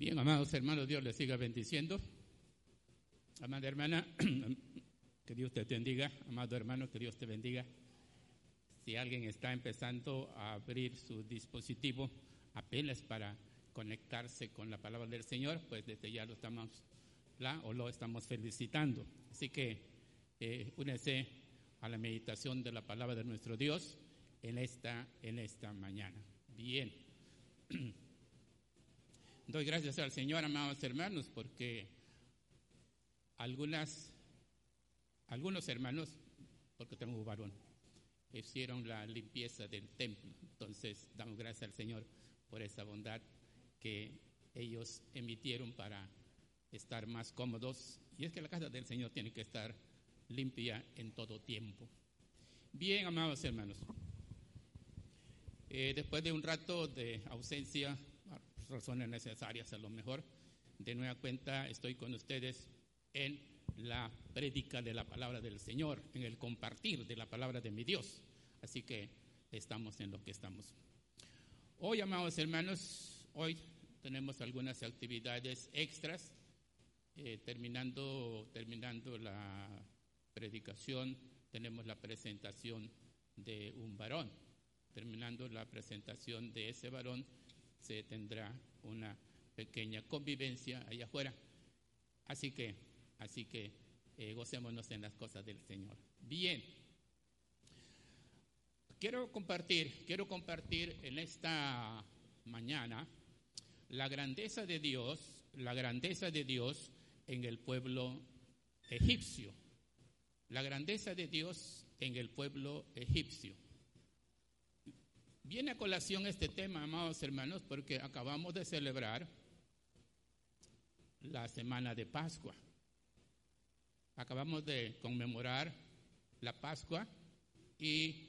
Bien, amados hermanos, Dios les siga bendiciendo. Amada hermana, que Dios te bendiga. Amado hermano, que Dios te bendiga. Si alguien está empezando a abrir su dispositivo apenas para conectarse con la palabra del Señor, pues desde ya lo estamos la, o lo estamos felicitando. Así que eh, únese a la meditación de la palabra de nuestro Dios en esta, en esta mañana. Bien. Doy gracias al Señor, amados hermanos, porque algunas, algunos hermanos, porque tengo un varón, hicieron la limpieza del templo. Entonces, damos gracias al Señor por esa bondad que ellos emitieron para estar más cómodos. Y es que la casa del Señor tiene que estar limpia en todo tiempo. Bien, amados hermanos, eh, después de un rato de ausencia, razones necesarias a lo mejor, de nueva cuenta estoy con ustedes en la prédica de la palabra del Señor, en el compartir de la palabra de mi Dios. Así que estamos en lo que estamos. Hoy, amados hermanos, hoy tenemos algunas actividades extras. Eh, terminando, terminando la predicación, tenemos la presentación de un varón. Terminando la presentación de ese varón, se tendrá una pequeña convivencia allá afuera. Así que, así que eh, gocémonos en las cosas del Señor. Bien. Quiero compartir, quiero compartir en esta mañana la grandeza de Dios, la grandeza de Dios en el pueblo egipcio. La grandeza de Dios en el pueblo egipcio. Viene a colación este tema, amados hermanos, porque acabamos de celebrar la semana de Pascua. Acabamos de conmemorar la Pascua y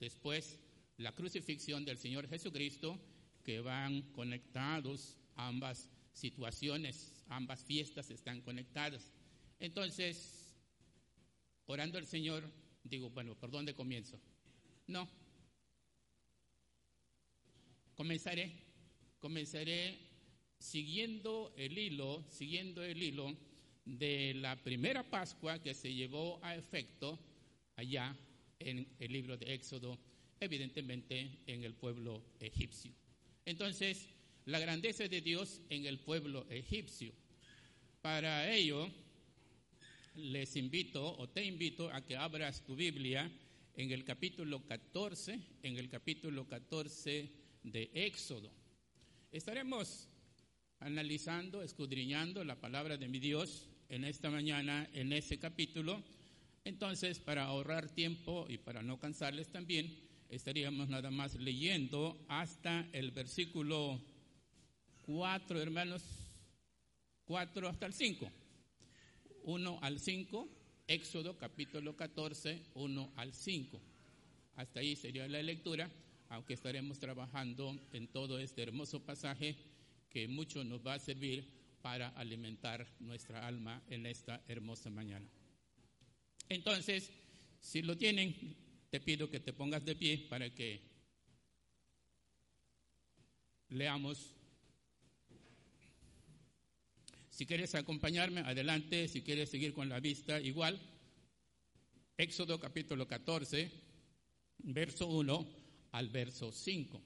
después la crucifixión del Señor Jesucristo, que van conectados ambas situaciones, ambas fiestas están conectadas. Entonces, orando al Señor, digo, bueno, ¿por dónde comienzo? No, Comenzaré, comenzaré siguiendo el hilo, siguiendo el hilo de la primera Pascua que se llevó a efecto allá en el libro de Éxodo, evidentemente en el pueblo egipcio. Entonces, la grandeza de Dios en el pueblo egipcio. Para ello, les invito o te invito a que abras tu Biblia en el capítulo 14, en el capítulo 14 de Éxodo. Estaremos analizando, escudriñando la palabra de mi Dios en esta mañana, en ese capítulo. Entonces, para ahorrar tiempo y para no cansarles también, estaríamos nada más leyendo hasta el versículo 4, hermanos, 4 hasta el 5. 1 al 5, Éxodo capítulo 14, 1 al 5. Hasta ahí sería la lectura aunque estaremos trabajando en todo este hermoso pasaje que mucho nos va a servir para alimentar nuestra alma en esta hermosa mañana. Entonces, si lo tienen, te pido que te pongas de pie para que leamos. Si quieres acompañarme, adelante. Si quieres seguir con la vista, igual. Éxodo capítulo 14, verso 1 al verso 5.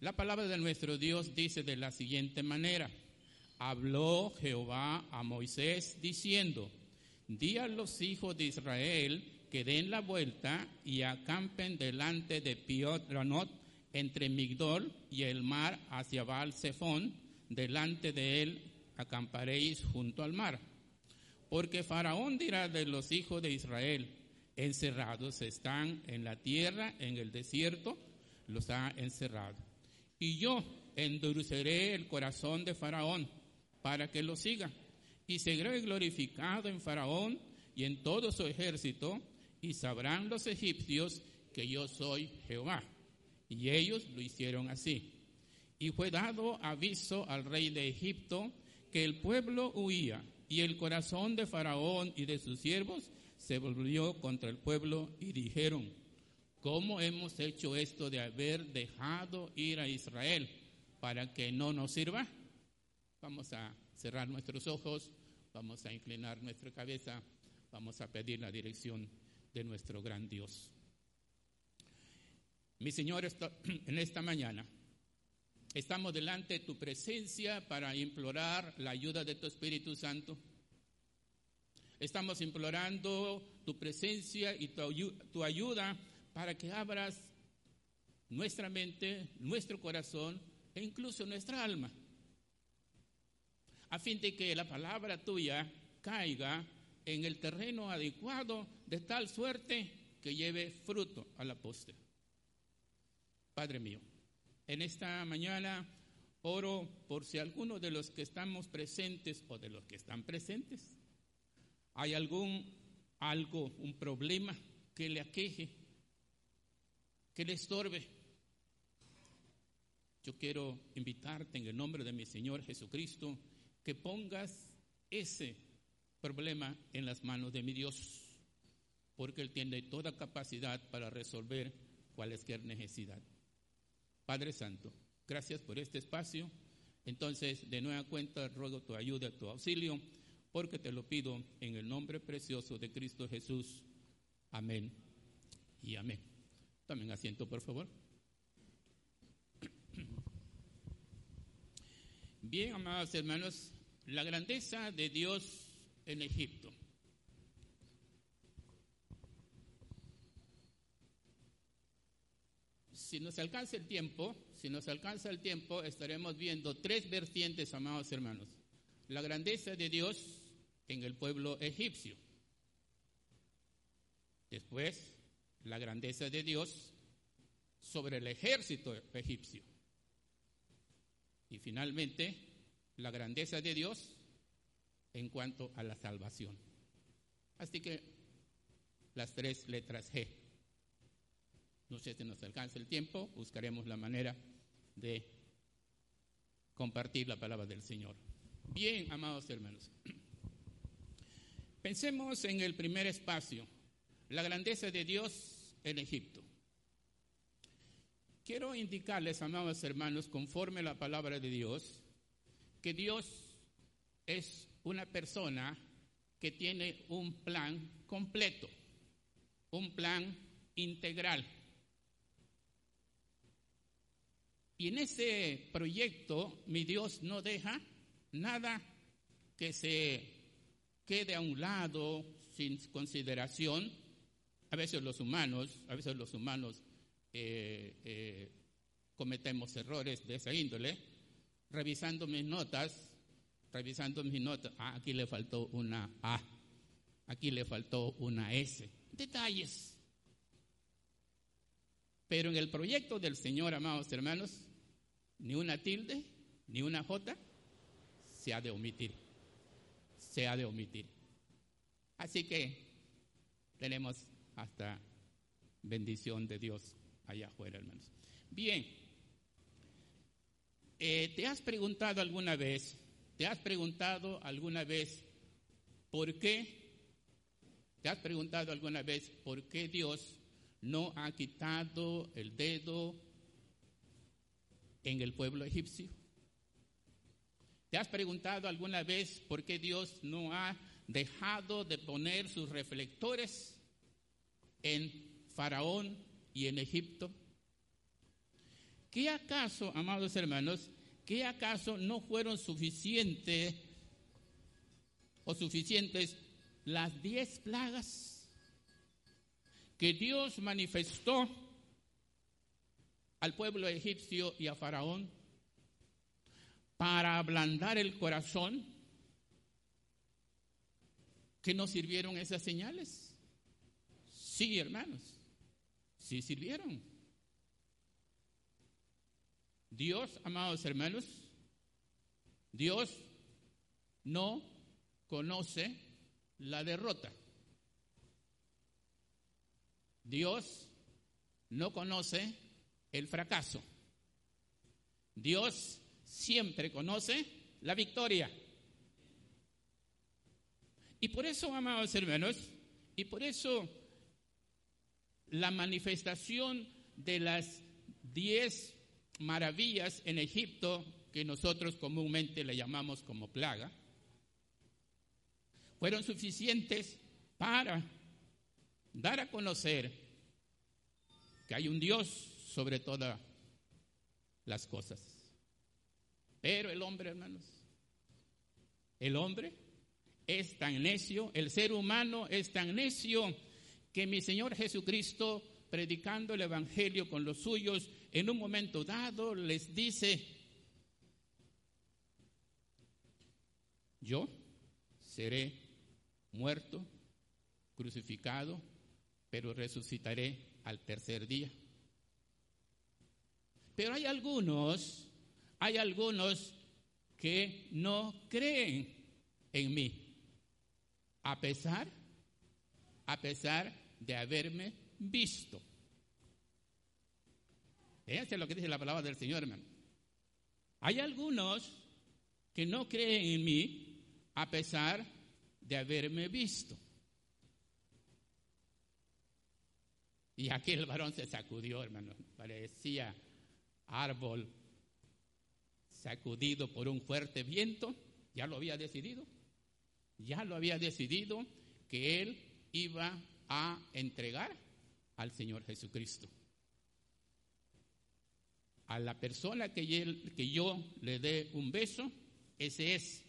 La palabra de nuestro Dios dice de la siguiente manera, habló Jehová a Moisés diciendo, di a los hijos de Israel que den la vuelta y acampen delante de Piotranot entre Migdol y el mar hacia Baal Zephon, delante de él acamparéis junto al mar. Porque Faraón dirá de los hijos de Israel, encerrados están en la tierra, en el desierto, los ha encerrado. Y yo endureceré el corazón de Faraón para que lo siga. Y seré glorificado en Faraón y en todo su ejército, y sabrán los egipcios que yo soy Jehová. Y ellos lo hicieron así. Y fue dado aviso al rey de Egipto que el pueblo huía, y el corazón de Faraón y de sus siervos se volvió contra el pueblo y dijeron, ¿cómo hemos hecho esto de haber dejado ir a Israel para que no nos sirva? Vamos a cerrar nuestros ojos, vamos a inclinar nuestra cabeza, vamos a pedir la dirección de nuestro gran Dios. Mi Señor, en esta mañana estamos delante de tu presencia para implorar la ayuda de tu Espíritu Santo. Estamos implorando tu presencia y tu, ayuda para que abras nuestra mente, nuestro corazón e incluso nuestra alma, a fin de que la palabra tuya caiga en el terreno adecuado de tal suerte que lleve fruto a la postre. Padre mío, en esta mañana oro por si alguno de los que estamos presentes o de los que están presentes hay algún algo, un problema que le aqueje, que le estorbe. Yo quiero invitarte en el nombre de mi Señor Jesucristo que pongas ese problema en las manos de mi Dios, porque Él tiene toda capacidad para resolver cualquier necesidad. Padre Santo, gracias por este espacio. Entonces, de nueva cuenta, ruego tu ayuda, tu auxilio, porque te lo pido en el nombre precioso de Cristo Jesús. Amén y amén. Tomen asiento, por favor. Bien, amados hermanos, la grandeza de Dios en Egipto. si nos alcanza el tiempo, si nos alcanza el tiempo, estaremos viendo tres vertientes, amados hermanos. La grandeza de Dios en el pueblo egipcio. Después, la grandeza de Dios sobre el ejército egipcio. Y finalmente, la grandeza de Dios en cuanto a la salvación. Así que las tres letras G. No sé si nos alcanza el tiempo, buscaremos la manera de compartir la palabra del Señor. Bien, amados hermanos. Pensemos en el primer espacio, la grandeza de Dios en Egipto. Quiero indicarles, amados hermanos, conforme a la palabra de Dios, que Dios es una persona que tiene un plan completo, un plan integral. Y en ese proyecto mi Dios no deja nada que se quede a un lado sin consideración. A veces los humanos, a veces los humanos eh, eh, cometemos errores de esa índole. Revisando mis notas, revisando mis notas, ah, aquí le faltó una A, aquí le faltó una S. Detalles. Pero en el proyecto del Señor, amados hermanos, ni una tilde, ni una J se ha de omitir. Se ha de omitir. Así que tenemos hasta bendición de Dios allá afuera, hermanos. Bien, eh, ¿te has preguntado alguna vez, te has preguntado alguna vez por qué, te has preguntado alguna vez por qué Dios no ha quitado el dedo en el pueblo egipcio? ¿Te has preguntado alguna vez por qué Dios no ha dejado de poner sus reflectores en Faraón y en Egipto? ¿Qué acaso, amados hermanos, qué acaso no fueron suficientes o suficientes las diez plagas que Dios manifestó al pueblo egipcio y a Faraón para ablandar el corazón, ¿que no sirvieron esas señales? Sí, hermanos, sí sirvieron. Dios, amados hermanos, Dios no conoce la derrota. Dios no conoce el fracaso. Dios siempre conoce la victoria. Y por eso, amados hermanos, y por eso la manifestación de las diez maravillas en Egipto, que nosotros comúnmente le llamamos como plaga, fueron suficientes para dar a conocer que hay un Dios sobre todas las cosas. Pero el hombre, hermanos, el hombre es tan necio, el ser humano es tan necio que mi Señor Jesucristo, predicando el Evangelio con los suyos, en un momento dado les dice, yo seré muerto, crucificado, pero resucitaré al tercer día. Pero hay algunos, hay algunos que no creen en mí, a pesar, a pesar de haberme visto. Fíjense lo que dice la palabra del Señor, hermano. Hay algunos que no creen en mí a pesar de haberme visto. Y aquí el varón se sacudió, hermano. Parecía árbol sacudido por un fuerte viento, ya lo había decidido, ya lo había decidido que él iba a entregar al Señor Jesucristo. A la persona que, que yo le dé un beso, ese es,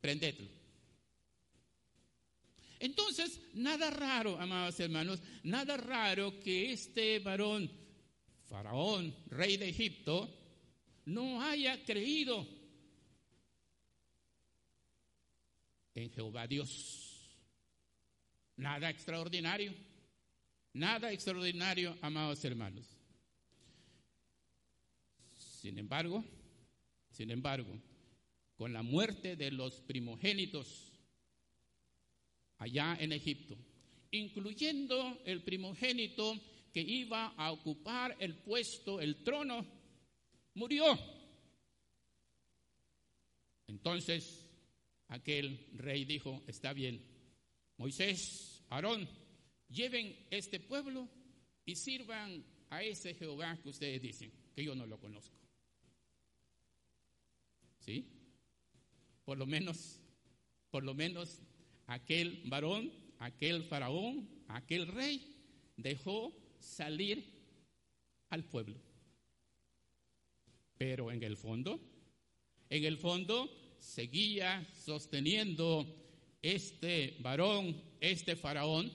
prendedlo. Entonces, nada raro, amados hermanos, nada raro que este varón Faraón, rey de Egipto, no haya creído en Jehová Dios. Nada extraordinario, nada extraordinario, amados hermanos. Sin embargo, sin embargo, con la muerte de los primogénitos allá en Egipto, incluyendo el primogénito que iba a ocupar el puesto, el trono, murió. Entonces aquel rey dijo, está bien, Moisés, Aarón, lleven este pueblo y sirvan a ese Jehová que ustedes dicen, que yo no lo conozco. ¿Sí? Por lo menos, por lo menos aquel varón, aquel faraón, aquel rey dejó salir al pueblo. Pero en el fondo, en el fondo seguía sosteniendo este varón, este faraón,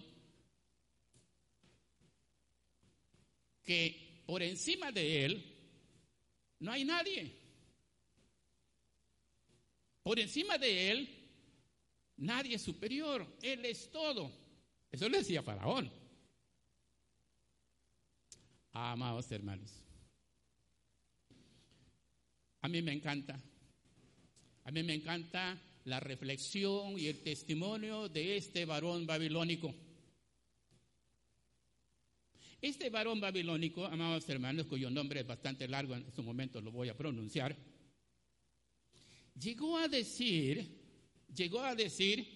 que por encima de él no hay nadie. Por encima de él nadie es superior, él es todo. Eso le decía Faraón. Amados hermanos, a mí me encanta, a mí me encanta la reflexión y el testimonio de este varón babilónico. Este varón babilónico, amados hermanos, cuyo nombre es bastante largo, en su momento lo voy a pronunciar, llegó a decir, llegó a decir,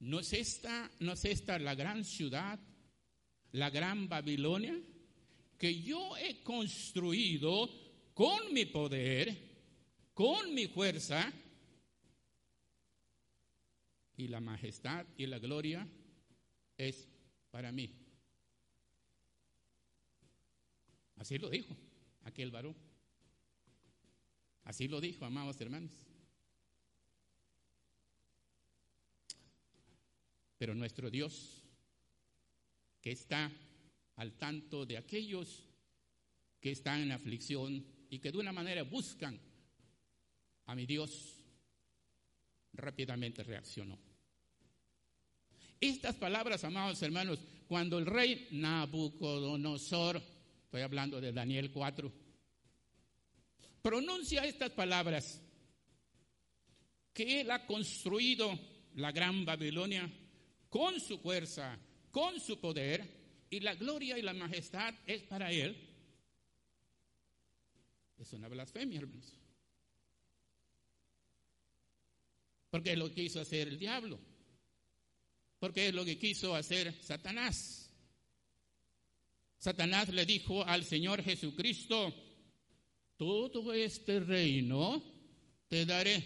¿no es esta, no es esta la gran ciudad la gran Babilonia, que yo he construido con mi poder, con mi fuerza, y la majestad y la gloria es para mí. Así lo dijo aquel varón. Así lo dijo, amados hermanos. Pero nuestro Dios que está al tanto de aquellos que están en aflicción y que de una manera buscan a mi Dios, rápidamente reaccionó. Estas palabras, amados hermanos, cuando el rey Nabucodonosor, estoy hablando de Daniel 4, pronuncia estas palabras, que él ha construido la gran Babilonia con su fuerza, con su poder y la gloria y la majestad es para él, es una blasfemia, hermanos. Porque es lo que quiso hacer el diablo. Porque es lo que quiso hacer Satanás. Satanás le dijo al Señor Jesucristo, todo este reino te daré.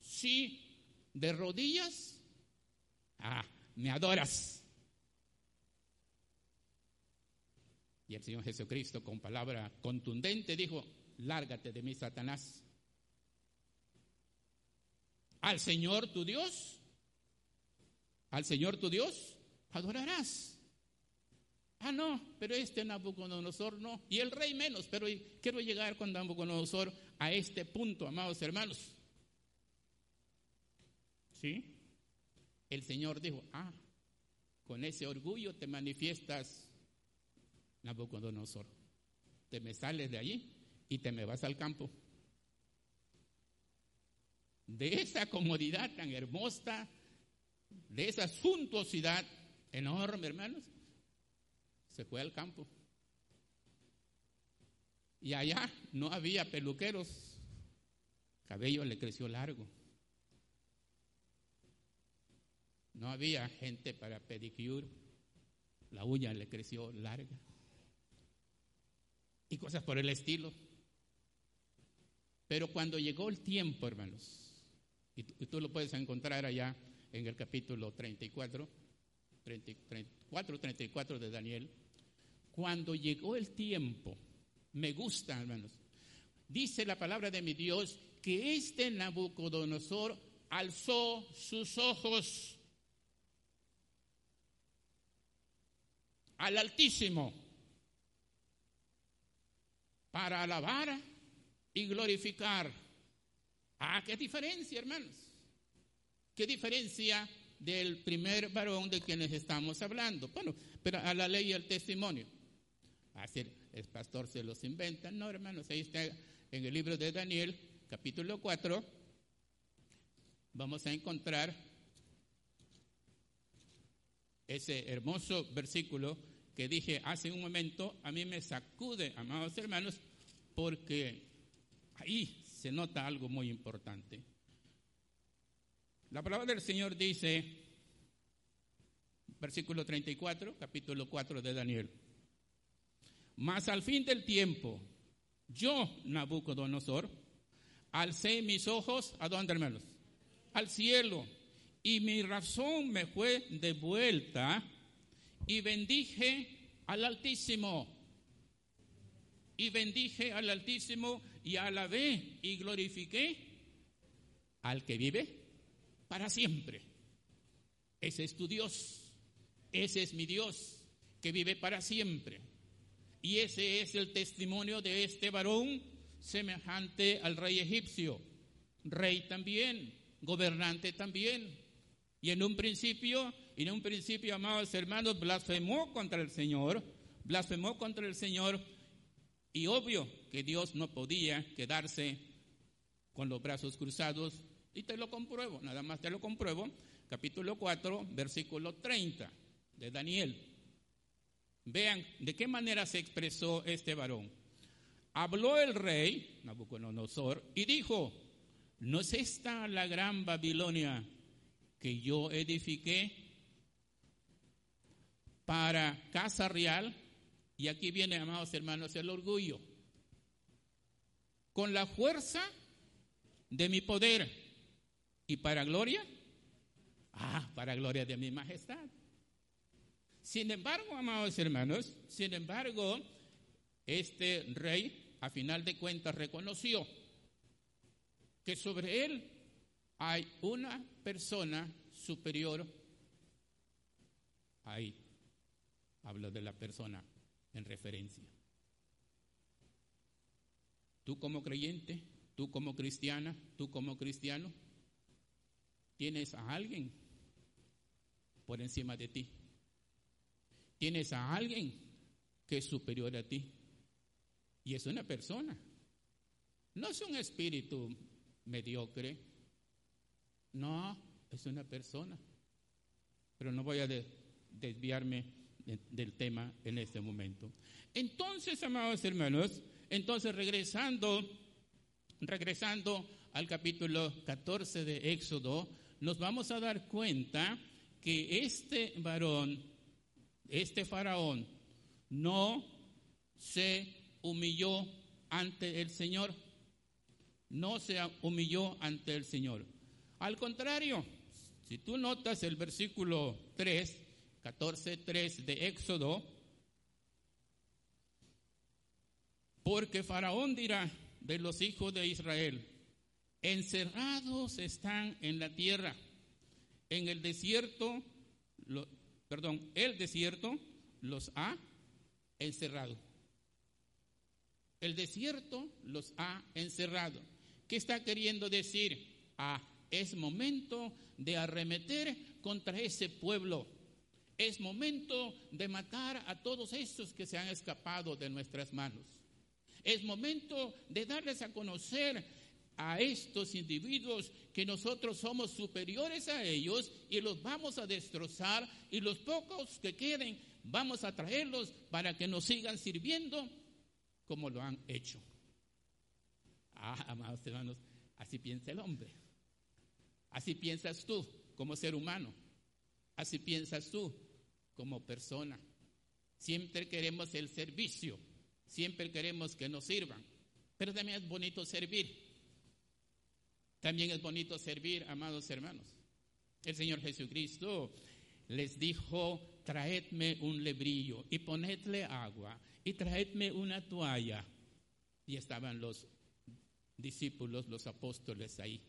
Si de rodillas, ah, me adoras. Y el Señor Jesucristo con palabra contundente dijo, lárgate de mí, Satanás. Al Señor tu Dios, al Señor tu Dios, adorarás. Ah, no, pero este Nabucodonosor no. Y el rey menos, pero quiero llegar con Nabucodonosor a este punto, amados hermanos. ¿Sí? El Señor dijo, ah, con ese orgullo te manifiestas, Nabucodonosor. Te me sales de allí y te me vas al campo. De esa comodidad tan hermosa, de esa suntuosidad enorme, hermanos, se fue al campo. Y allá no había peluqueros, cabello le creció largo. No había gente para pedicure, la uña le creció larga. Y cosas por el estilo. Pero cuando llegó el tiempo, hermanos, y tú, lo puedes encontrar allá en el capítulo 34, 34, 34 de Daniel, cuando llegó el tiempo, me gusta, hermanos, dice la palabra de mi Dios que este Nabucodonosor alzó sus ojos al Altísimo para alabar y glorificar. Ah, qué diferencia, hermanos. Qué diferencia del primer varón de quienes estamos hablando. Bueno, pero a la ley y al testimonio. Así el pastor se los inventa. No, hermanos, ahí está en el libro de Daniel, capítulo 4. Vamos a encontrar ese hermoso versículo que dije hace un momento, a mí me sacude, amados hermanos, porque ahí se nota algo muy importante. La palabra del Señor dice, versículo 34, capítulo 4 de Daniel. Mas al fin del tiempo, yo, Nabucodonosor, alcé mis ojos, ¿a dónde, hermanos? Al cielo, y mi razón me fue devuelta, y bendije al Altísimo, y bendije al Altísimo, y alabé y glorifiqué al que vive para siempre. Ese es tu Dios, ese es mi Dios, que vive para siempre. Y ese es el testimonio de este varón semejante al rey egipcio. Rey también, gobernante también. Y en un principio, en un principio, amados hermanos, blasfemó contra el Señor, blasfemó contra el Señor. Y obvio que Dios no podía quedarse con los brazos cruzados. Y te lo compruebo, nada más te lo compruebo. Capítulo 4, versículo 30 de Daniel. Vean de qué manera se expresó este varón. Habló el rey, Nabucodonosor, y dijo, ¿no es esta la gran Babilonia que yo edifiqué para casa real? Y aquí viene, amados hermanos, el orgullo. Con la fuerza de mi poder y para gloria, ah, para gloria de mi majestad. Sin embargo, amados hermanos, sin embargo, este rey a final de cuentas reconoció que sobre él hay una persona superior. Ahí hablo de la persona en referencia. Tú como creyente, tú como cristiana, tú como cristiano, tienes a alguien por encima de ti. Tienes a alguien que es superior a ti. Y es una persona. No es un espíritu mediocre. No, es una persona. Pero no voy a desviarme del tema en este momento. Entonces, amados hermanos, entonces regresando, regresando al capítulo 14 de Éxodo, nos vamos a dar cuenta que este varón este faraón no se humilló ante el Señor. No se humilló ante el Señor. Al contrario, si tú notas el versículo 3, 14, 3 de Éxodo, porque Faraón dirá de los hijos de Israel, encerrados están en la tierra, en el desierto, perdón, el desierto los ha encerrado. El desierto los ha encerrado. ¿Qué está queriendo decir? Ah, es momento de arremeter contra ese pueblo. Es momento de matar a todos esos que se han escapado de nuestras manos. Es momento de darles a conocer a estos individuos que nosotros somos superiores a ellos y los vamos a destrozar y los pocos que queden vamos a traerlos para que nos sigan sirviendo como lo han hecho. Ah, amados hermanos, así piensa el hombre. Así piensas tú como ser humano. Así piensas tú como persona. Siempre queremos el servicio. Siempre queremos que nos sirvan. Pero también es bonito servir. También es bonito servir, amados hermanos. El Señor Jesucristo les dijo, traedme un lebrillo y ponedle agua y traedme una toalla. Y estaban los discípulos, los apóstoles ahí.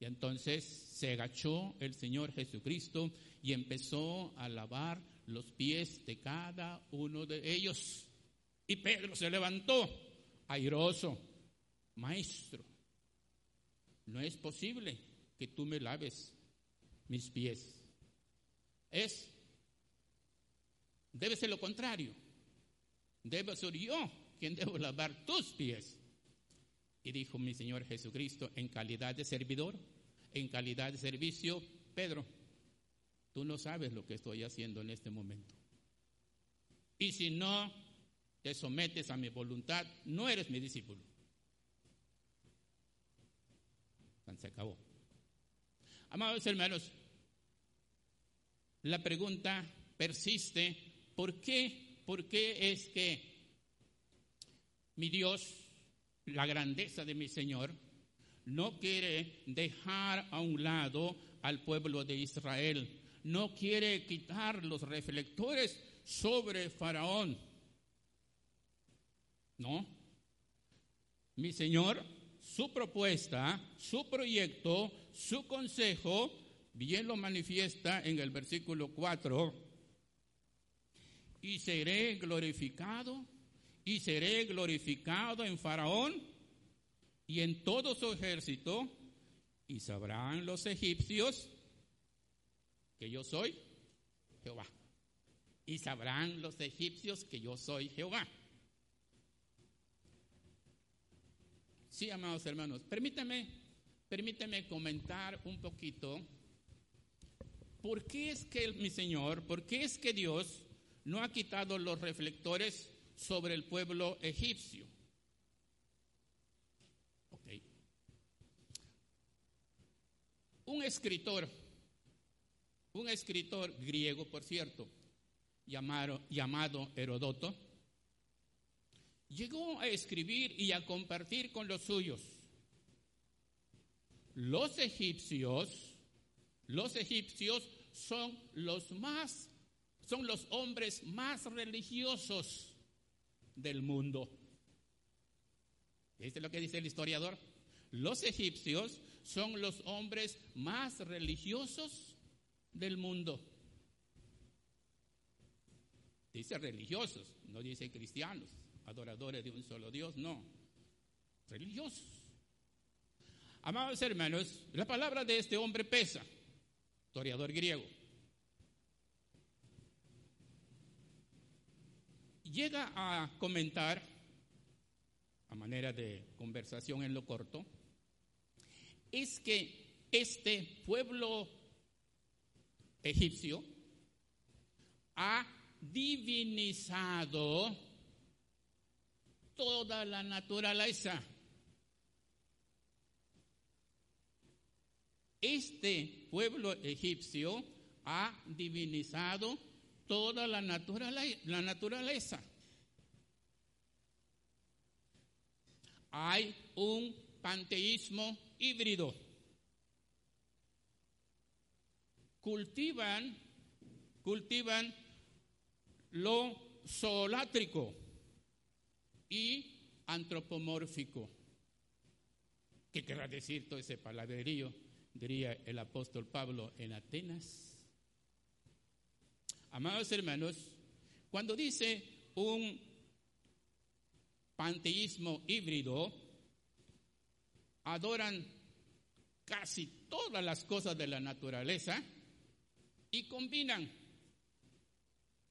Y entonces se agachó el Señor Jesucristo y empezó a lavar los pies de cada uno de ellos. Y Pedro se levantó, airoso, maestro, no es posible que tú me laves mis pies. Es, debe ser lo contrario. Debe ser yo quien debo lavar tus pies. Y dijo mi Señor Jesucristo, en calidad de servidor, en calidad de servicio, Pedro, tú no sabes lo que estoy haciendo en este momento. Y si no te sometes a mi voluntad, no eres mi discípulo. Se acabó. Amados hermanos, la pregunta persiste, ¿por qué? ¿Por qué es que mi Dios la grandeza de mi Señor, no quiere dejar a un lado al pueblo de Israel, no quiere quitar los reflectores sobre Faraón. No. Mi Señor, su propuesta, su proyecto, su consejo, bien lo manifiesta en el versículo 4. Y seré glorificado y seré glorificado en Faraón y en todo su ejército, y sabrán los egipcios que yo soy Jehová. Y sabrán los egipcios que yo soy Jehová. Sí, amados hermanos, permítame, permítame comentar un poquito por qué es que mi Señor, por qué es que Dios no ha quitado los reflectores sobre el pueblo egipcio. Un escritor, un escritor griego, por cierto, llamado, llamado Herodoto, llegó a escribir y a compartir con los suyos. Los egipcios, los egipcios son los más, son los hombres más religiosos del mundo. ¿Viste lo que dice el historiador? Los egipcios son los hombres más religiosos del mundo. Dice religiosos, no dice cristianos, adoradores de un solo Dios, no. Religiosos. Amados hermanos, la palabra de este hombre pesa, historiador griego. Llega a comentar, a manera de conversación en lo corto, es que este pueblo egipcio ha divinizado toda la naturaleza. Este pueblo egipcio ha divinizado toda la, naturaleza. hay un panteísmo híbrido. Cultivan, cultivan lo zoolátrico y antropomórfico. ¿Qué querrá decir todo ese palabrerío? Diría el apóstol Pablo en Atenas. Amados hermanos, cuando dice un panteísmo híbrido, adoran casi todas las cosas de la naturaleza y combinan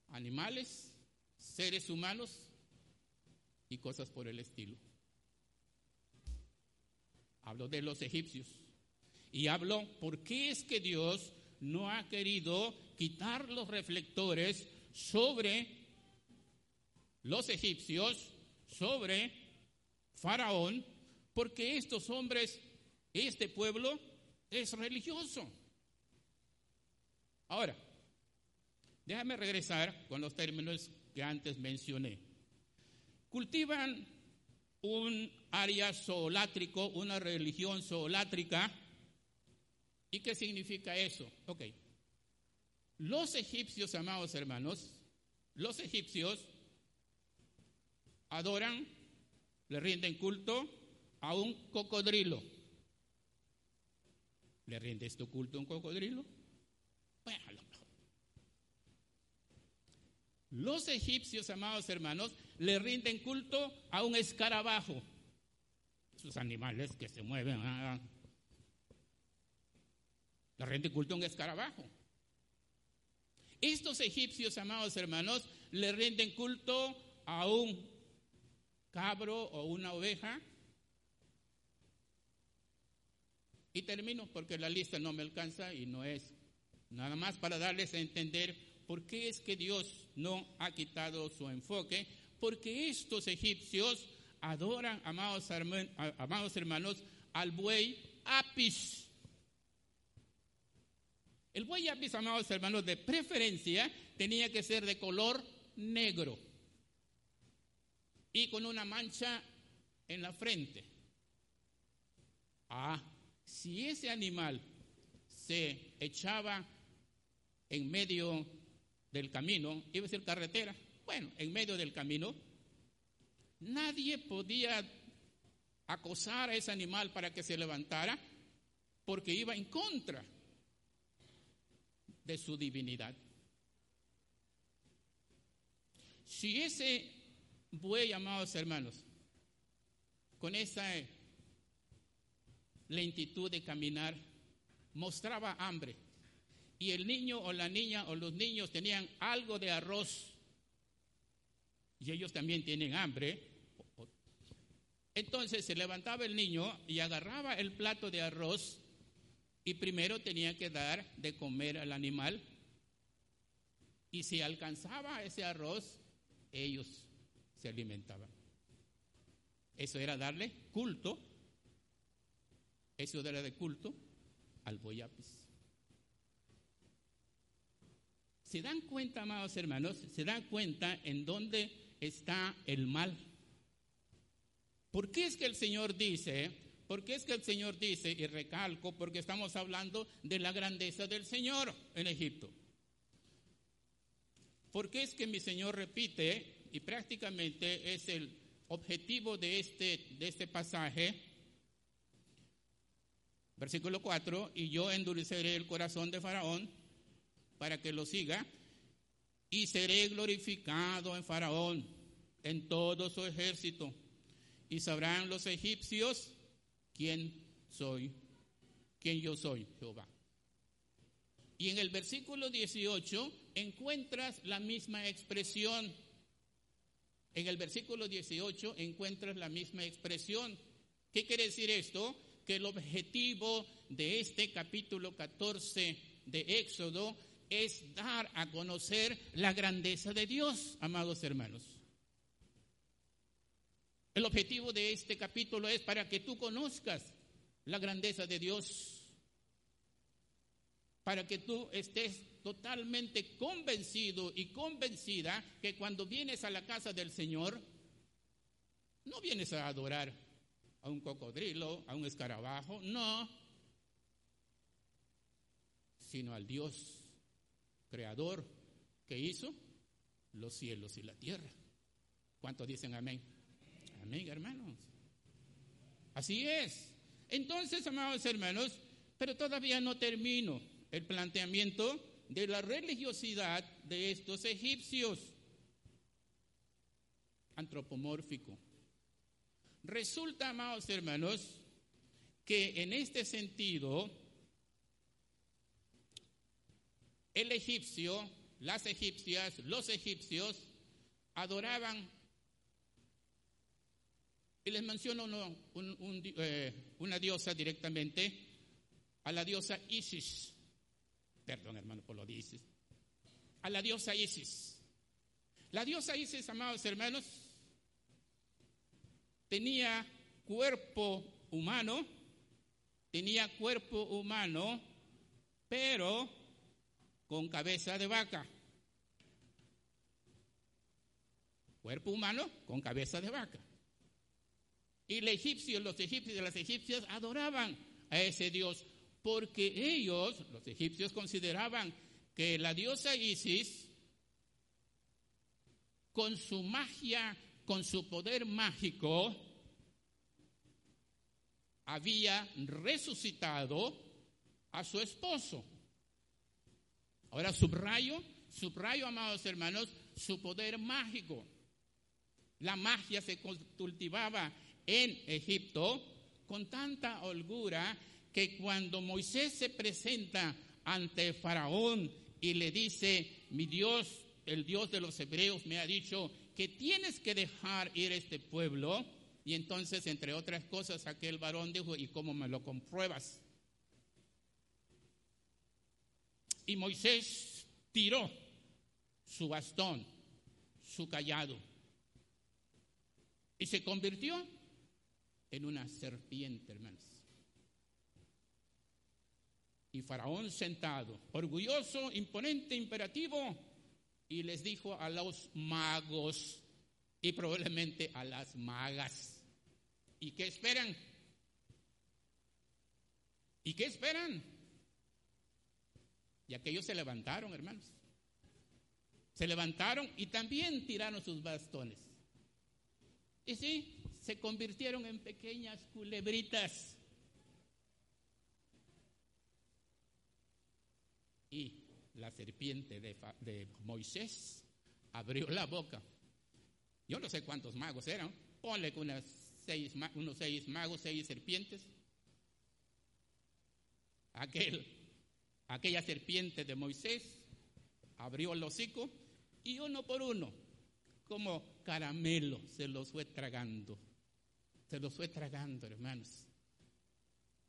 animales, seres humanos y cosas por el estilo. Hablo de los egipcios y hablo por qué es que Dios no ha querido quitar los reflectores sobre los egipcios, sobre Faraón, porque estos hombres, este pueblo es religioso. Ahora, déjame regresar con los términos que antes mencioné. Cultivan un área zoolátrico, una religión zoolátrica. ¿Y qué significa eso? Ok. Los egipcios, amados hermanos, los egipcios adoran, le rinden culto a un cocodrilo. ¿Le rindes tu culto a un cocodrilo? Bueno, a lo mejor. Los egipcios, amados hermanos, le rinden culto a un escarabajo. Esos animales que se mueven. Ah, ah. Le rinden culto a un escarabajo. Estos egipcios, amados hermanos, le rinden culto a un cabro o una oveja. Y termino porque la lista no me alcanza y no es nada más para darles a entender por qué es que Dios no ha quitado su enfoque, porque estos egipcios adoran, amados, hermanos, al buey Apis. El buey Apis, amados hermanos, de preferencia tenía que ser de color negro y con una mancha en la frente. Ah, si ese animal se echaba en medio del camino, iba a ser carretera, bueno, en medio del camino, nadie podía acosar a ese animal para que se levantara porque iba en contra de su divinidad. Si ese buey, amados hermanos, con esa lentitud de caminar, mostraba hambre, y el niño o la niña o los niños tenían algo de arroz, y ellos también tienen hambre, entonces se levantaba el niño y agarraba el plato de arroz y primero tenía que dar de comer al animal. Y si alcanzaba ese arroz, ellos se alimentaban. Eso era darle culto, eso era de culto al boyapis. ¿Se dan cuenta, amados hermanos? ¿Se dan cuenta en dónde está el mal? ¿Por qué es que el Señor dice, por qué es que el Señor dice, y recalco, porque estamos hablando de la grandeza del Señor en Egipto? ¿Por qué es que mi Señor repite y prácticamente es el objetivo de este, de este pasaje. Versículo 4, y yo endureceré el corazón de Faraón para que lo siga, y seré glorificado en Faraón, en todo su ejército, y sabrán los egipcios quién soy, quién yo soy, Jehová. Y en el versículo 18 encuentras la misma expresión en el versículo 18 encuentras la misma expresión. ¿Qué quiere decir esto? Que el objetivo de este capítulo 14 de Éxodo es dar a conocer la grandeza de Dios, amados hermanos. El objetivo de este capítulo es para que tú conozcas la grandeza de Dios, para que tú estés totalmente convencido y convencida que cuando vienes a la casa del Señor, no vienes a adorar a un cocodrilo, a un escarabajo, no, sino al Dios creador que hizo los cielos y la tierra. ¿Cuántos dicen amén? Amén, hermanos. Así es. Entonces, amados hermanos, pero todavía no termino el planteamiento de la religiosidad de estos egipcios. Antropomórfico. Resulta, amados hermanos, que en este sentido, el egipcio, las egipcias, los egipcios adoraban, y les menciono eh, una diosa directamente, a la diosa Isis. Perdón, hermano, por lo dices. A la diosa Isis. La diosa Isis, amados hermanos, tenía cuerpo humano, tenía cuerpo humano, pero con cabeza de vaca. Cuerpo humano con cabeza de vaca. Y los egipcios, los egipcios y las egipcias adoraban a ese dios porque ellos, los egipcios, consideraban que la diosa Isis, con su magia con su poder mágico, había resucitado a su esposo. Ahora subrayo, subrayo, amados hermanos, su poder mágico. La magia se cultivaba en Egipto con tanta holgura que cuando Moisés se presenta ante Faraón y le dice, mi Dios, el Dios de los hebreos, me ha dicho que tienes que dejar ir este pueblo. Y entonces, entre otras cosas, aquel varón dijo, ¿y cómo me lo compruebas? Y Moisés tiró su bastón, su callado, y se convirtió en una serpiente, hermanos. Y Faraón sentado, orgulloso, imponente, imperativo, y les dijo a los magos y probablemente a las magas. ¿Y qué esperan? ¿Y qué esperan? Y aquellos se levantaron, hermanos. Se levantaron y también tiraron sus bastones. Y sí, se convirtieron en pequeñas culebritas. Y la serpiente de, Moisés abrió la boca. Yo no sé cuántos magos eran. Ponle unas seis, unos seis magos, seis serpientes. Aquel, aquella serpiente de Moisés abrió el hocico y uno por uno, como caramelo, se los fue tragando. Se los fue tragando, hermanos.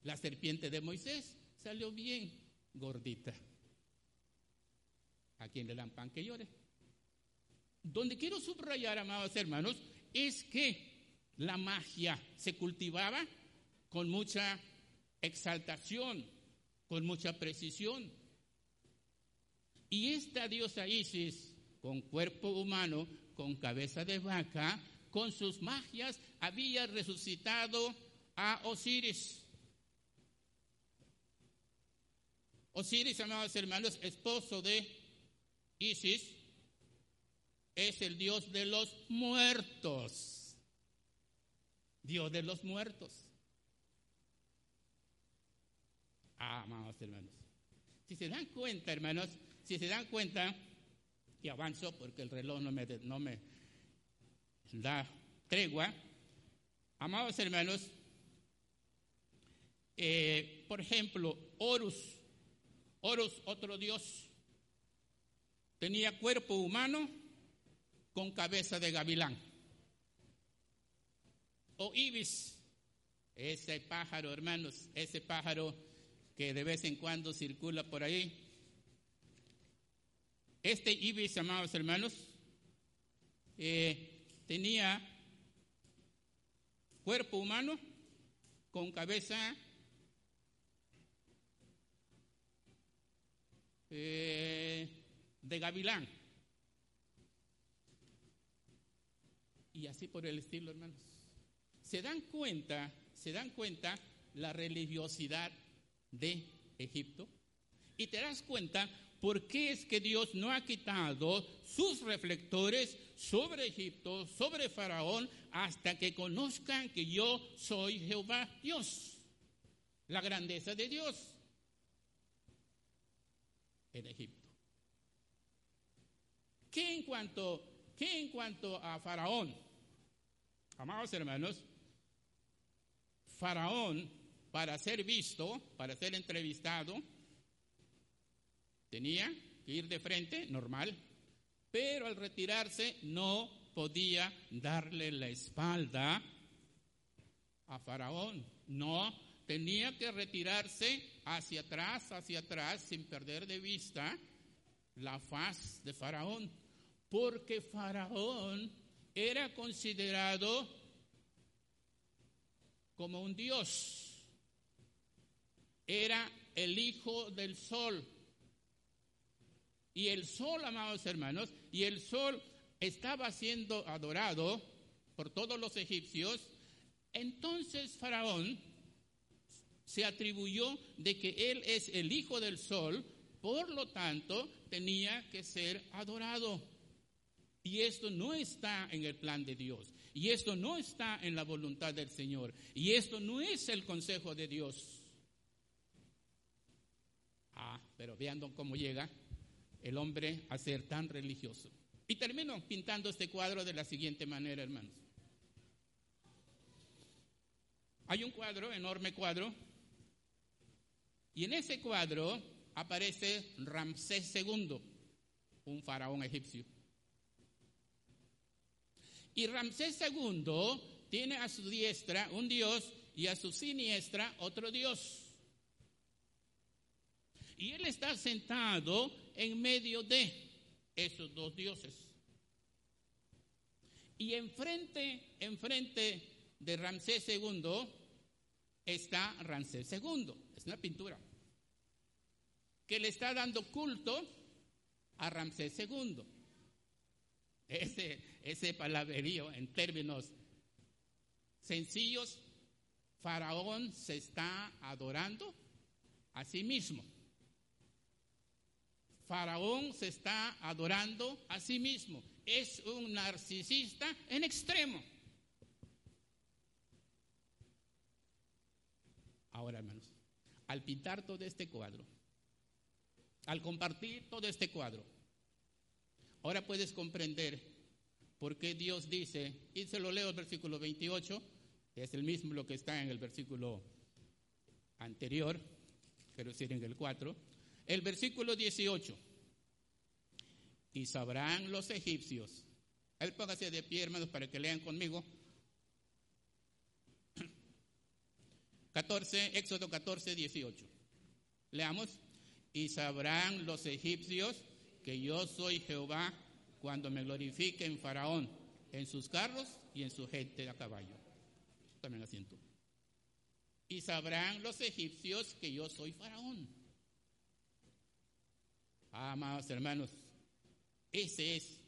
La serpiente de Moisés salió bien gordita a quien le dan pan que llore. Donde quiero subrayar, amados hermanos, es que la magia se cultivaba con mucha exaltación, con mucha precisión. Y esta diosa Isis, con cuerpo humano, con cabeza de vaca, con sus magias, había resucitado a Osiris. Osiris, amados hermanos, esposo de Isis es el Dios de los muertos. Dios de los muertos. Ah, amados hermanos. Si se dan cuenta, hermanos, si se dan cuenta, y avanzo porque el reloj no me, no me da tregua, amados hermanos, eh, por ejemplo, Horus, Horus, otro dios, Tenía cuerpo humano con cabeza de gavilán. O ibis, ese pájaro, hermanos, ese pájaro que de vez en cuando circula por ahí. Este ibis, amados hermanos, eh, tenía cuerpo humano con cabeza eh, de gavilán. Y así por el estilo, hermanos. Se dan cuenta, se dan cuenta la religiosidad de Egipto. Y te das cuenta por qué es que Dios no ha quitado sus reflectores sobre Egipto, sobre Faraón, hasta que conozcan que yo soy Jehová Dios. La grandeza de Dios en Egipto. ¿Qué en cuanto, qué en cuanto a Faraón? Amados hermanos, Faraón, para ser visto, para ser entrevistado, tenía que ir de frente, normal, pero al retirarse no podía darle la espalda a Faraón. No, tenía que retirarse hacia atrás, hacia atrás, sin perder de vista la faz de Faraón, porque Faraón era considerado como un dios, era el hijo del sol. Y el sol, amados hermanos, y el sol estaba siendo adorado por todos los egipcios, entonces Faraón se atribuyó de que él es el hijo del sol, por lo tanto tenía que ser adorado. Y esto no está en el plan de Dios. Y esto no está en la voluntad del Señor. Y esto no es el consejo de Dios. Ah, pero vean cómo llega el hombre a ser tan religioso. Y termino pintando este cuadro de la siguiente manera, hermanos. Hay un cuadro, enorme cuadro, y en ese cuadro aparece Ramsés II, un faraón egipcio. Y Ramsés II tiene a su diestra un dios y a su siniestra otro dios. Y él está sentado en medio de esos dos dioses. Y enfrente, enfrente de Ramsés II está Ramsés II. Es una pintura que le está dando culto a Ramsés II. Ese, ese palabrerío en términos sencillos, Faraón se está adorando a sí mismo. Faraón se está adorando a sí mismo. Es un narcisista en extremo. Ahora, hermanos, al pintar todo este cuadro, al compartir todo este cuadro, ahora puedes comprender por qué Dios dice, y se lo leo el versículo 28, es el mismo lo que está en el versículo anterior, quiero decir en el 4, el versículo 18. Y sabrán los egipcios. A ver, póngase de pie, hermanos, para que lean conmigo. 14, Éxodo 14, 18. Leamos. Y sabrán los egipcios que yo soy Jehová cuando me glorifique en Faraón, en sus carros y en su gente a caballo. También asiento. Y sabrán los egipcios que yo soy Faraón. Amados hermanos, ese es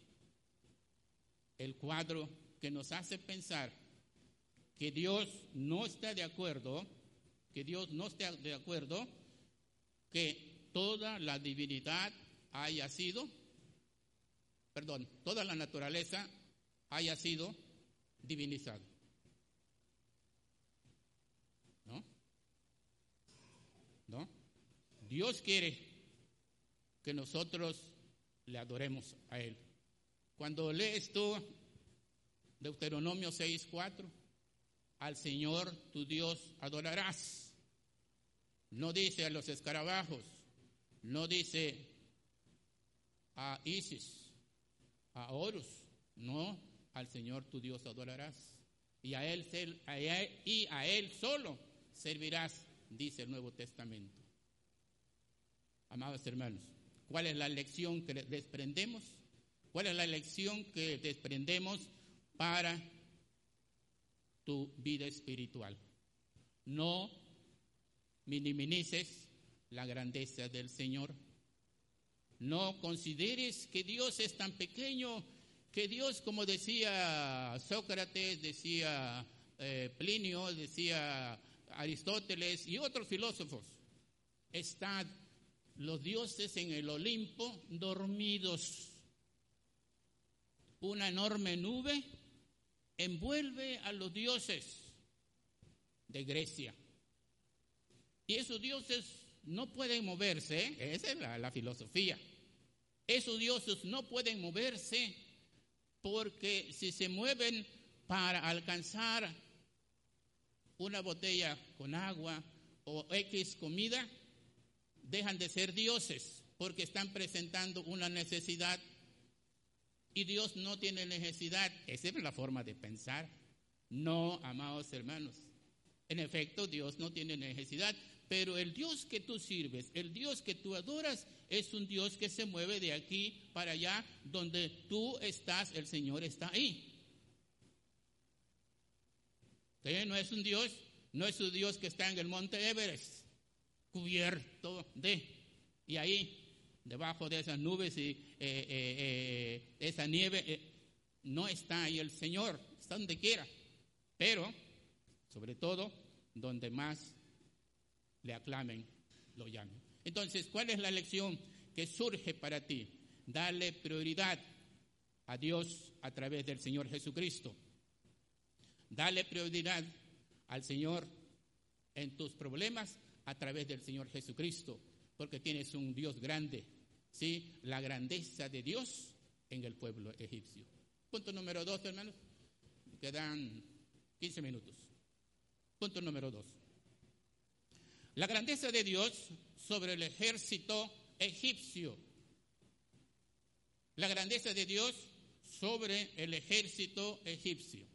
el cuadro que nos hace pensar que Dios no está de acuerdo, que Dios no está de acuerdo que toda la divinidad haya sido, perdón, toda la naturaleza haya sido divinizada. ¿No? ¿No? Dios quiere que nosotros le adoremos a Él. Cuando lees tú Deuteronomio 6.4, al Señor tu Dios adorarás. No dice a los escarabajos, no dice a Isis, a Horus, no, al Señor tu Dios adorarás. Y a él, y a él solo servirás, dice el Nuevo Testamento. Amados hermanos, ¿Cuál es la lección que desprendemos? ¿Cuál es la lección que desprendemos para tu vida espiritual? No minimices la grandeza del Señor. No consideres que Dios es tan pequeño, que Dios, como decía Sócrates, decía eh, Plinio, decía Aristóteles y otros filósofos. Están los dioses en el Olimpo dormidos. Una enorme nube envuelve a los dioses de Grecia. Y esos dioses no pueden moverse, esa es la, la filosofía. Esos dioses no pueden moverse porque si se mueven para alcanzar una botella con agua o X comida, dejan de ser dioses porque están presentando una necesidad y Dios no tiene necesidad. Esa es la forma de pensar. No, amados hermanos. En efecto, Dios no tiene necesidad, pero el Dios que tú sirves, el Dios que tú adoras, es un Dios que se mueve de aquí para allá, donde tú estás, el Señor está ahí. No es un Dios, no es un Dios que está en el monte Everest, cubierto de, y ahí, debajo de esas nubes y eh, eh, eh, esa nieve, no está ahí el Señor, está donde quiera, pero sobre todo donde más le aclamen, lo llamen. Entonces, ¿cuál es la lección que surge para ti? Dale prioridad a Dios a través del Señor Jesucristo. Dale prioridad al Señor en tus problemas a través del Señor Jesucristo, porque tienes un Dios grande, ¿sí? La grandeza de Dios en el pueblo egipcio. Punto número dos, hermanos. Quedan 15 minutos. Punto número dos. La grandeza de Dios sobre el ejército egipcio. La grandeza de Dios sobre el ejército egipcio.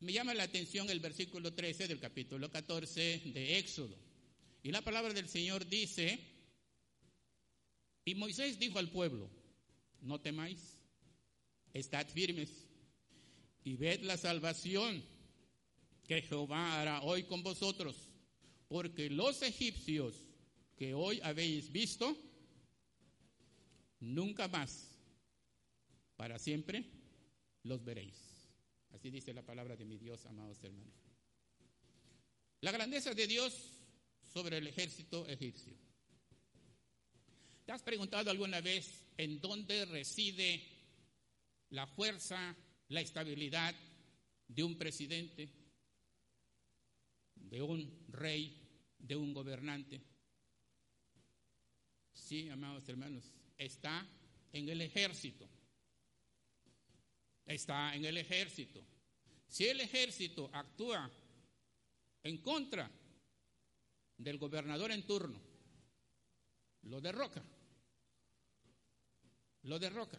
Me llama la atención el versículo 13 del capítulo 14 de Éxodo. Y la palabra del Señor dice, y Moisés dijo al pueblo, no temáis, estad firmes y ved la salvación que Jehová hará hoy con vosotros, porque los egipcios que hoy habéis visto, nunca más, para siempre, los veréis. Así dice la palabra de mi Dios, amados hermanos. La grandeza de Dios sobre el ejército egipcio. ¿Te has preguntado alguna vez en dónde reside la fuerza, la estabilidad de un presidente, de un rey, de un gobernante? Sí, amados hermanos, está en el ejército está en el ejército. Si el ejército actúa en contra del gobernador en turno, lo derroca. Lo derroca.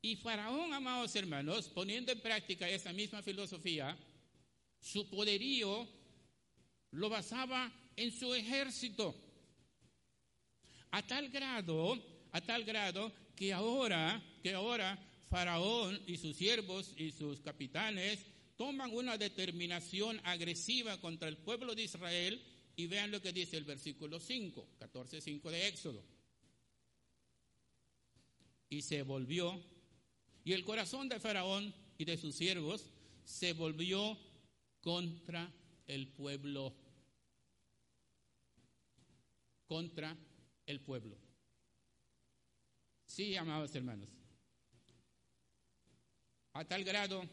Y Faraón, amados hermanos, poniendo en práctica esa misma filosofía, su poderío lo basaba en su ejército. A tal grado, a tal grado que ahora, que ahora Faraón y sus siervos y sus capitanes toman una determinación agresiva contra el pueblo de Israel y vean lo que dice el versículo 5, 14, 5 de Éxodo. Y se volvió, y el corazón de Faraón y de sus siervos se volvió contra el pueblo, contra el pueblo. Sí, amados hermanos. A tal grado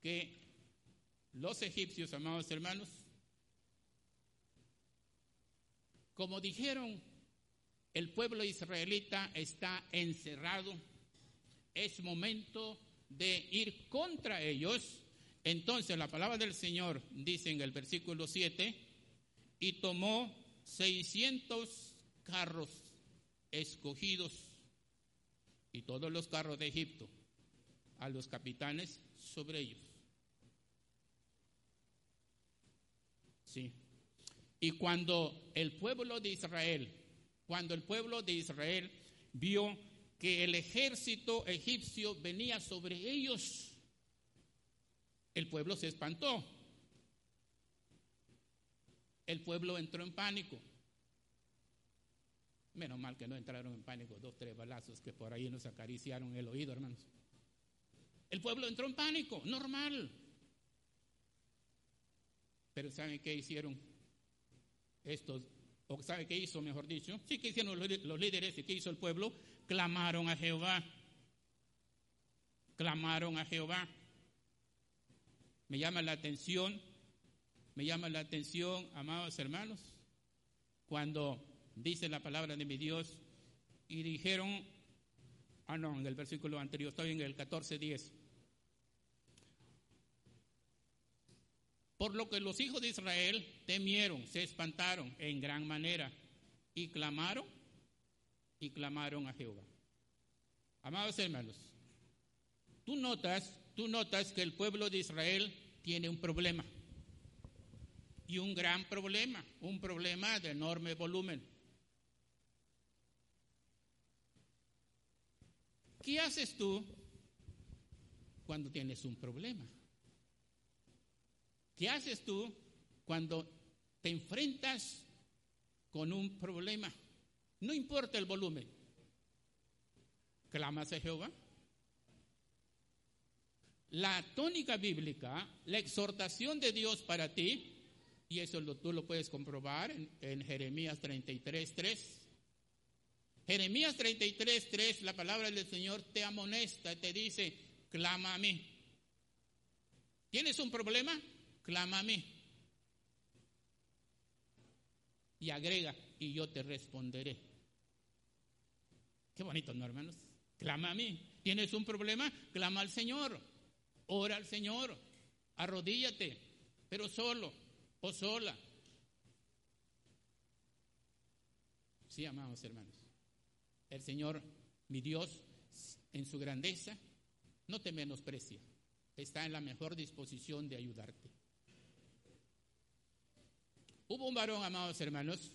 que los egipcios, amados hermanos, como dijeron, el pueblo israelita está encerrado, es momento de ir contra ellos. Entonces la palabra del Señor dice en el versículo 7, y tomó 600 carros escogidos y todos los carros de Egipto a los capitanes sobre ellos. Sí. Y cuando el pueblo de Israel, cuando el pueblo de Israel vio que el ejército egipcio venía sobre ellos, el pueblo se espantó. El pueblo entró en pánico. Menos mal que no entraron en pánico dos, tres balazos que por ahí nos acariciaron el oído, hermanos. El pueblo entró en pánico, normal. Pero ¿saben qué hicieron estos? ¿O saben qué hizo, mejor dicho? Sí, ¿qué hicieron los líderes y qué hizo el pueblo? Clamaron a Jehová. Clamaron a Jehová. Me llama la atención, me llama la atención, amados hermanos, cuando dice la palabra de mi Dios y dijeron, ah no, en el versículo anterior, estoy en el 14.10. Por lo que los hijos de Israel temieron, se espantaron en gran manera y clamaron y clamaron a Jehová. Amados hermanos, tú notas, tú notas que el pueblo de Israel tiene un problema. Y un gran problema, un problema de enorme volumen. ¿Qué haces tú cuando tienes un problema? ¿Qué haces tú cuando te enfrentas con un problema? No importa el volumen. ¿Clamas a Jehová? La tónica bíblica, la exhortación de Dios para ti, y eso tú lo puedes comprobar en, en Jeremías 33, 3. Jeremías 33, 3, la palabra del Señor te amonesta, te dice, clama a mí. ¿Tienes un problema? clama a mí. Y agrega, y yo te responderé. Qué bonito, ¿no, hermanos? Clama a mí. ¿Tienes un problema? Clama al Señor. Ora al Señor. Arrodíllate, pero solo o sola. Sí, amados hermanos. El Señor, mi Dios, en su grandeza, no te menosprecia. Está en la mejor disposición de ayudarte. Hubo un varón, amados hermanos,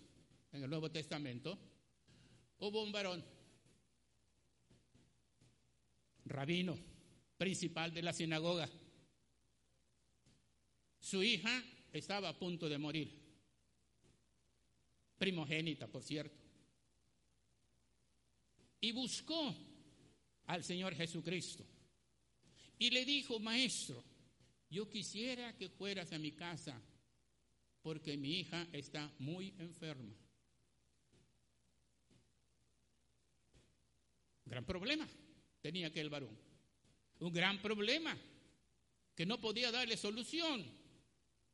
en el Nuevo Testamento, hubo un varón, rabino, principal de la sinagoga. Su hija estaba a punto de morir, primogénita, por cierto. Y buscó al Señor Jesucristo y le dijo, maestro, yo quisiera que fueras a mi casa porque mi hija está muy enferma. Gran problema tenía aquel varón. Un gran problema que no podía darle solución.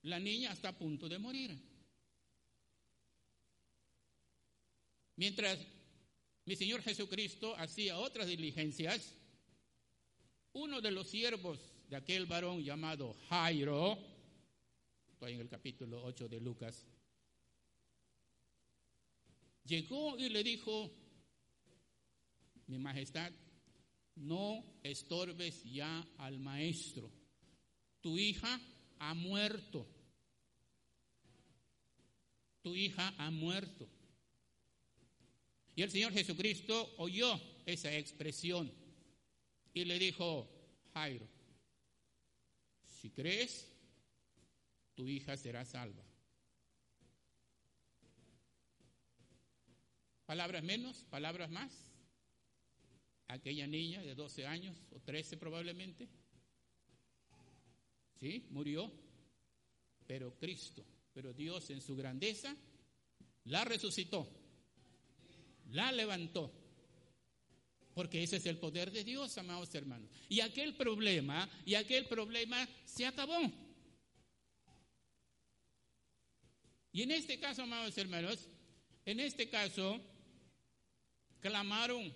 La niña está a punto de morir. Mientras mi Señor Jesucristo hacía otras diligencias, uno de los siervos de aquel varón llamado Jairo, en el capítulo 8 de Lucas, llegó y le dijo, mi majestad, no estorbes ya al maestro, tu hija ha muerto, tu hija ha muerto. Y el Señor Jesucristo oyó esa expresión y le dijo, Jairo, si crees, tu hija será salva. Palabras menos, palabras más. Aquella niña de 12 años o 13 probablemente, sí, murió, pero Cristo, pero Dios en su grandeza la resucitó, la levantó. Porque ese es el poder de Dios, amados hermanos. Y aquel problema, y aquel problema se acabó. Y en este caso, amados hermanos, en este caso, clamaron,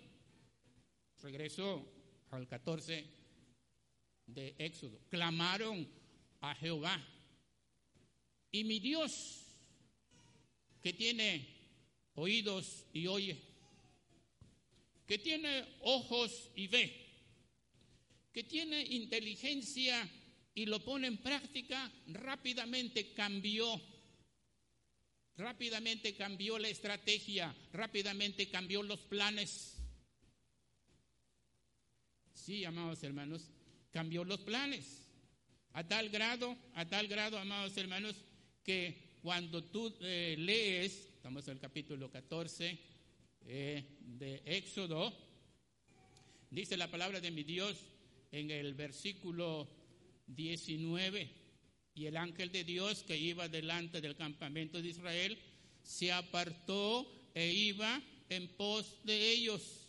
regreso al 14 de Éxodo, clamaron a Jehová. Y mi Dios, que tiene oídos y oye, que tiene ojos y ve, que tiene inteligencia y lo pone en práctica, rápidamente cambió Rápidamente cambió la estrategia, rápidamente cambió los planes. Sí, amados hermanos, cambió los planes. A tal grado, a tal grado, amados hermanos, que cuando tú eh, lees, estamos en el capítulo 14 eh, de Éxodo, dice la palabra de mi Dios, en el versículo 19, y el ángel de Dios que iba delante del campamento de Israel se apartó e iba en pos de ellos.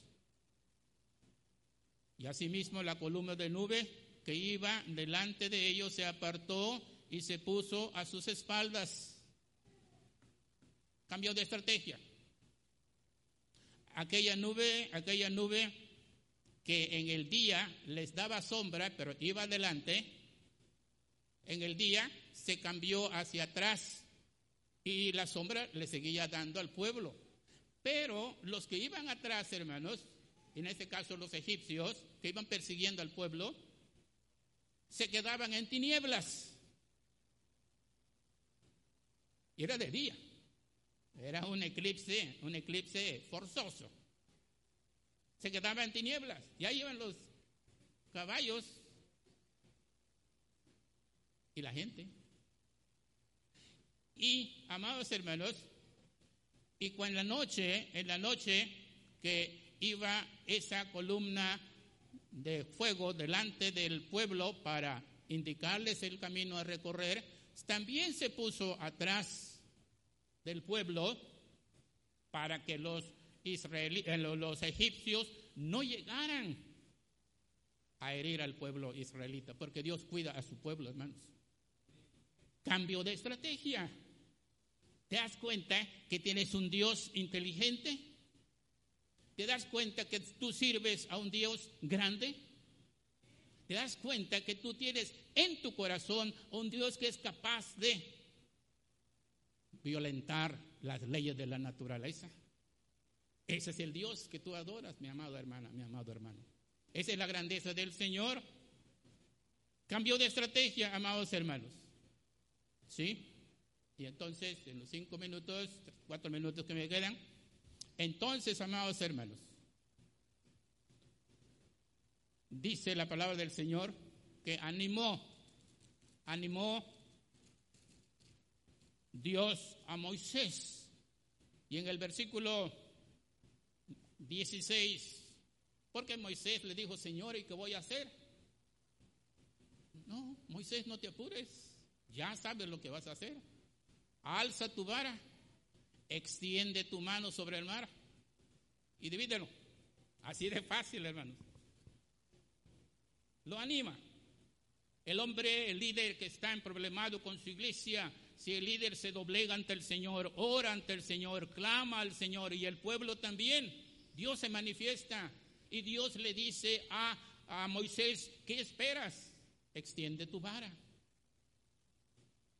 Y asimismo la columna de nube que iba delante de ellos se apartó y se puso a sus espaldas. Cambió de estrategia. Aquella nube, aquella nube que en el día les daba sombra, pero iba adelante, en el día se cambió hacia atrás y la sombra le seguía dando al pueblo. Pero los que iban atrás, hermanos, en este caso los egipcios, que iban persiguiendo al pueblo, se quedaban en tinieblas. Y era de día. Era un eclipse, un eclipse forzoso. Se quedaban en tinieblas. Y ahí iban los caballos y la gente. Y, amados hermanos, y cuando la noche, en la noche que iba esa columna de fuego delante del pueblo para indicarles el camino a recorrer, también se puso atrás del pueblo para que los, israelíes, eh, los egipcios no llegaran a herir al pueblo israelita, porque Dios cuida a su pueblo, hermanos. Cambio de estrategia. ¿Te das cuenta que tienes un Dios inteligente? ¿Te das cuenta que tú sirves a un Dios grande? ¿Te das cuenta que tú tienes en tu corazón un Dios que es capaz de violentar las leyes de la naturaleza? Ese es el Dios que tú adoras, mi amado hermana, mi amado hermano. Esa es la grandeza del Señor. Cambio de estrategia, amados hermanos. ¿Sí? Y entonces, en los cinco minutos, cuatro minutos que me quedan, entonces, amados hermanos, dice la palabra del Señor que animó, animó Dios a Moisés. Y en el versículo 16, porque Moisés le dijo, Señor, ¿y qué voy a hacer? No, Moisés, no te apures, ya sabes lo que vas a hacer alza tu vara, extiende tu mano sobre el mar y divídelo. Así de fácil, hermanos. Lo anima. El hombre, el líder que está en problemado con su iglesia, si el líder se doblega ante el Señor, ora ante el Señor, clama al Señor y el pueblo también, Dios se manifiesta y Dios le dice a, a Moisés, ¿qué esperas? Extiende tu vara.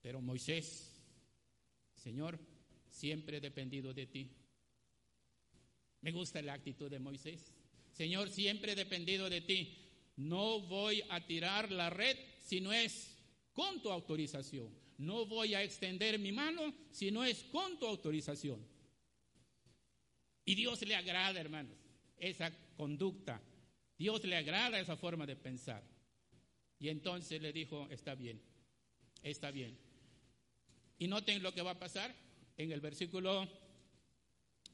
Pero Moisés Señor, siempre he dependido de ti. Me gusta la actitud de Moisés. Señor, siempre he dependido de ti. No voy a tirar la red si no es con tu autorización. No voy a extender mi mano si no es con tu autorización. Y Dios le agrada, hermanos, esa conducta. Dios le agrada esa forma de pensar. Y entonces le dijo, está bien, está bien. Y noten lo que va a pasar en el versículo,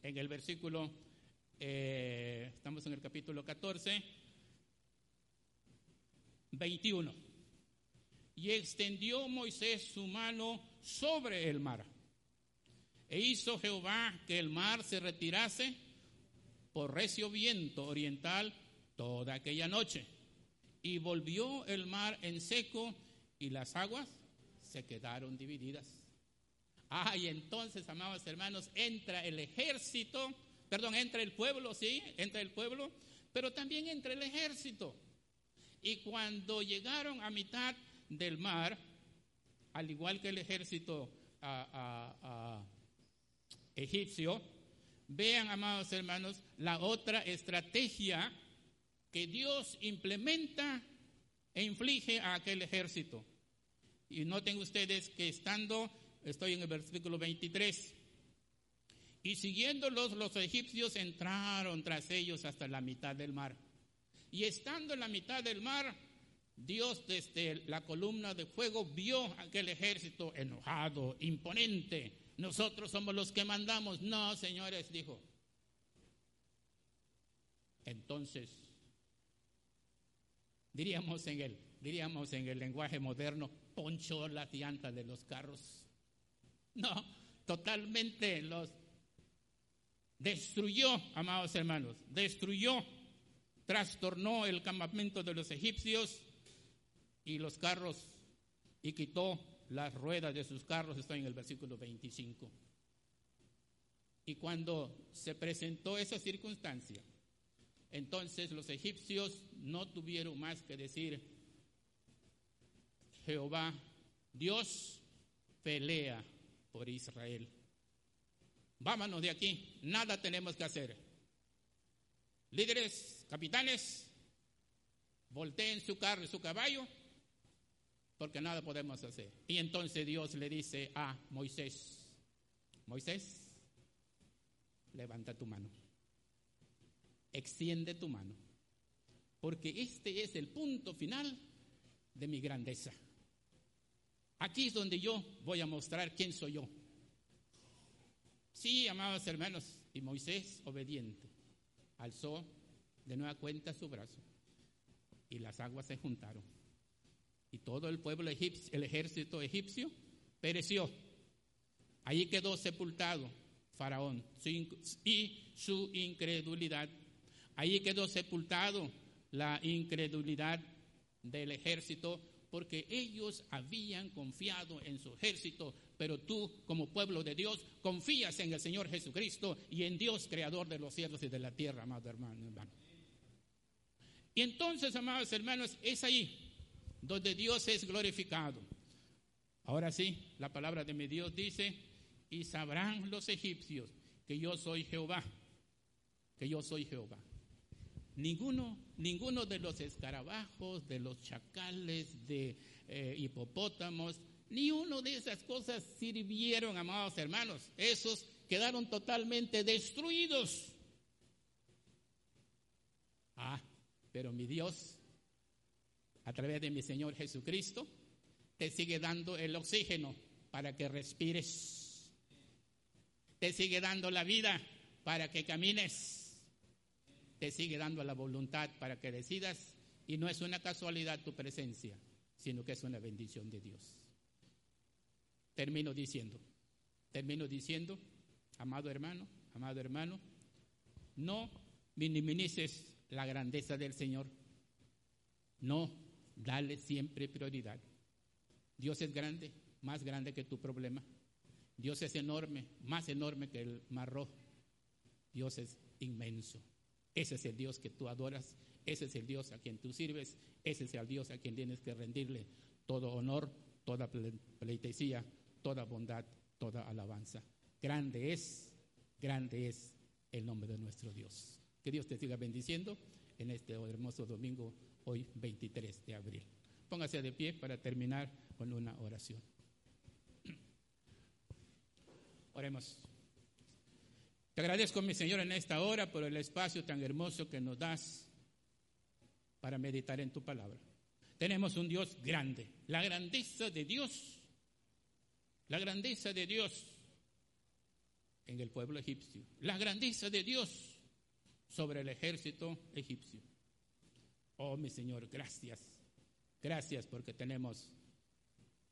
en el versículo, eh, estamos en el capítulo 14, 21. Y extendió Moisés su mano sobre el mar. E hizo Jehová que el mar se retirase por recio viento oriental toda aquella noche. Y volvió el mar en seco y las aguas se quedaron divididas. Ah, y entonces, amados hermanos, entra el ejército, perdón, entra el pueblo, sí, entra el pueblo, pero también entra el ejército. Y cuando llegaron a mitad del mar, al igual que el ejército egipcio, vean, amados hermanos, la otra estrategia que Dios implementa e inflige a aquel ejército. Y noten ustedes que estando estoy en el versículo 23. Y siguiéndolos los egipcios entraron tras ellos hasta la mitad del mar. Y estando en la mitad del mar, Dios desde la columna de fuego vio aquel ejército enojado, imponente. Nosotros somos los que mandamos. No, señores, dijo. Entonces, diríamos en el, diríamos en el lenguaje moderno, ponchó las llantas de los carros. No, totalmente los destruyó, amados hermanos, destruyó, trastornó el campamento de los egipcios y los carros y quitó las ruedas de sus carros, está en el versículo 25. Y cuando se presentó esa circunstancia, entonces los egipcios no tuvieron más que decir, Jehová, Dios pelea por Israel. Vámonos de aquí, nada tenemos que hacer. Líderes, capitanes, volteen su carro y su caballo, porque nada podemos hacer. Y entonces Dios le dice a Moisés, Moisés, levanta tu mano, extiende tu mano, porque este es el punto final de mi grandeza. Aquí es donde yo voy a mostrar quién soy yo. Sí, amados hermanos, y Moisés, obediente, alzó de nueva cuenta su brazo y las aguas se juntaron. Y todo el pueblo egipcio, el ejército egipcio, pereció. Allí quedó sepultado Faraón y su incredulidad. Allí quedó sepultado la incredulidad del ejército porque ellos habían confiado en su ejército, pero tú como pueblo de Dios confías en el Señor Jesucristo y en Dios creador de los cielos y de la tierra, amado hermano. hermano. Y entonces, amados hermanos, es ahí donde Dios es glorificado. Ahora sí, la palabra de mi Dios dice, y sabrán los egipcios que yo soy Jehová, que yo soy Jehová. Ninguno, ninguno de los escarabajos, de los chacales, de eh, hipopótamos, ni uno de esas cosas sirvieron, amados hermanos. Esos quedaron totalmente destruidos. Ah, pero mi Dios, a través de mi Señor Jesucristo, te sigue dando el oxígeno para que respires. Te sigue dando la vida para que camines te sigue dando la voluntad para que decidas y no es una casualidad tu presencia, sino que es una bendición de Dios. Termino diciendo, termino diciendo, amado hermano, amado hermano, no minimices la grandeza del Señor, no, dale siempre prioridad. Dios es grande, más grande que tu problema. Dios es enorme, más enorme que el mar rojo. Dios es inmenso. Ese es el Dios que tú adoras, ese es el Dios a quien tú sirves, ese es el Dios a quien tienes que rendirle todo honor, toda pleitesía, toda bondad, toda alabanza. Grande es, grande es el nombre de nuestro Dios. Que Dios te siga bendiciendo en este hermoso domingo, hoy 23 de abril. Póngase de pie para terminar con una oración. Oremos. Te agradezco, mi Señor, en esta hora por el espacio tan hermoso que nos das para meditar en tu palabra. Tenemos un Dios grande, la grandeza de Dios, la grandeza de Dios en el pueblo egipcio, la grandeza de Dios sobre el ejército egipcio. Oh, mi Señor, gracias, gracias porque tenemos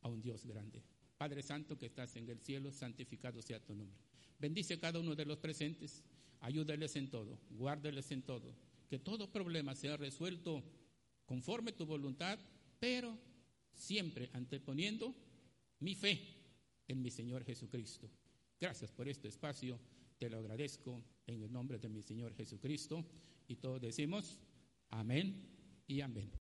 a un Dios grande. Padre Santo que estás en el cielo, santificado sea tu nombre. Bendice a cada uno de los presentes, ayúdales en todo, guárdeles en todo, que todo problema sea resuelto conforme tu voluntad, pero siempre anteponiendo mi fe en mi Señor Jesucristo. Gracias por este espacio, te lo agradezco en el nombre de mi Señor Jesucristo y todos decimos amén y amén.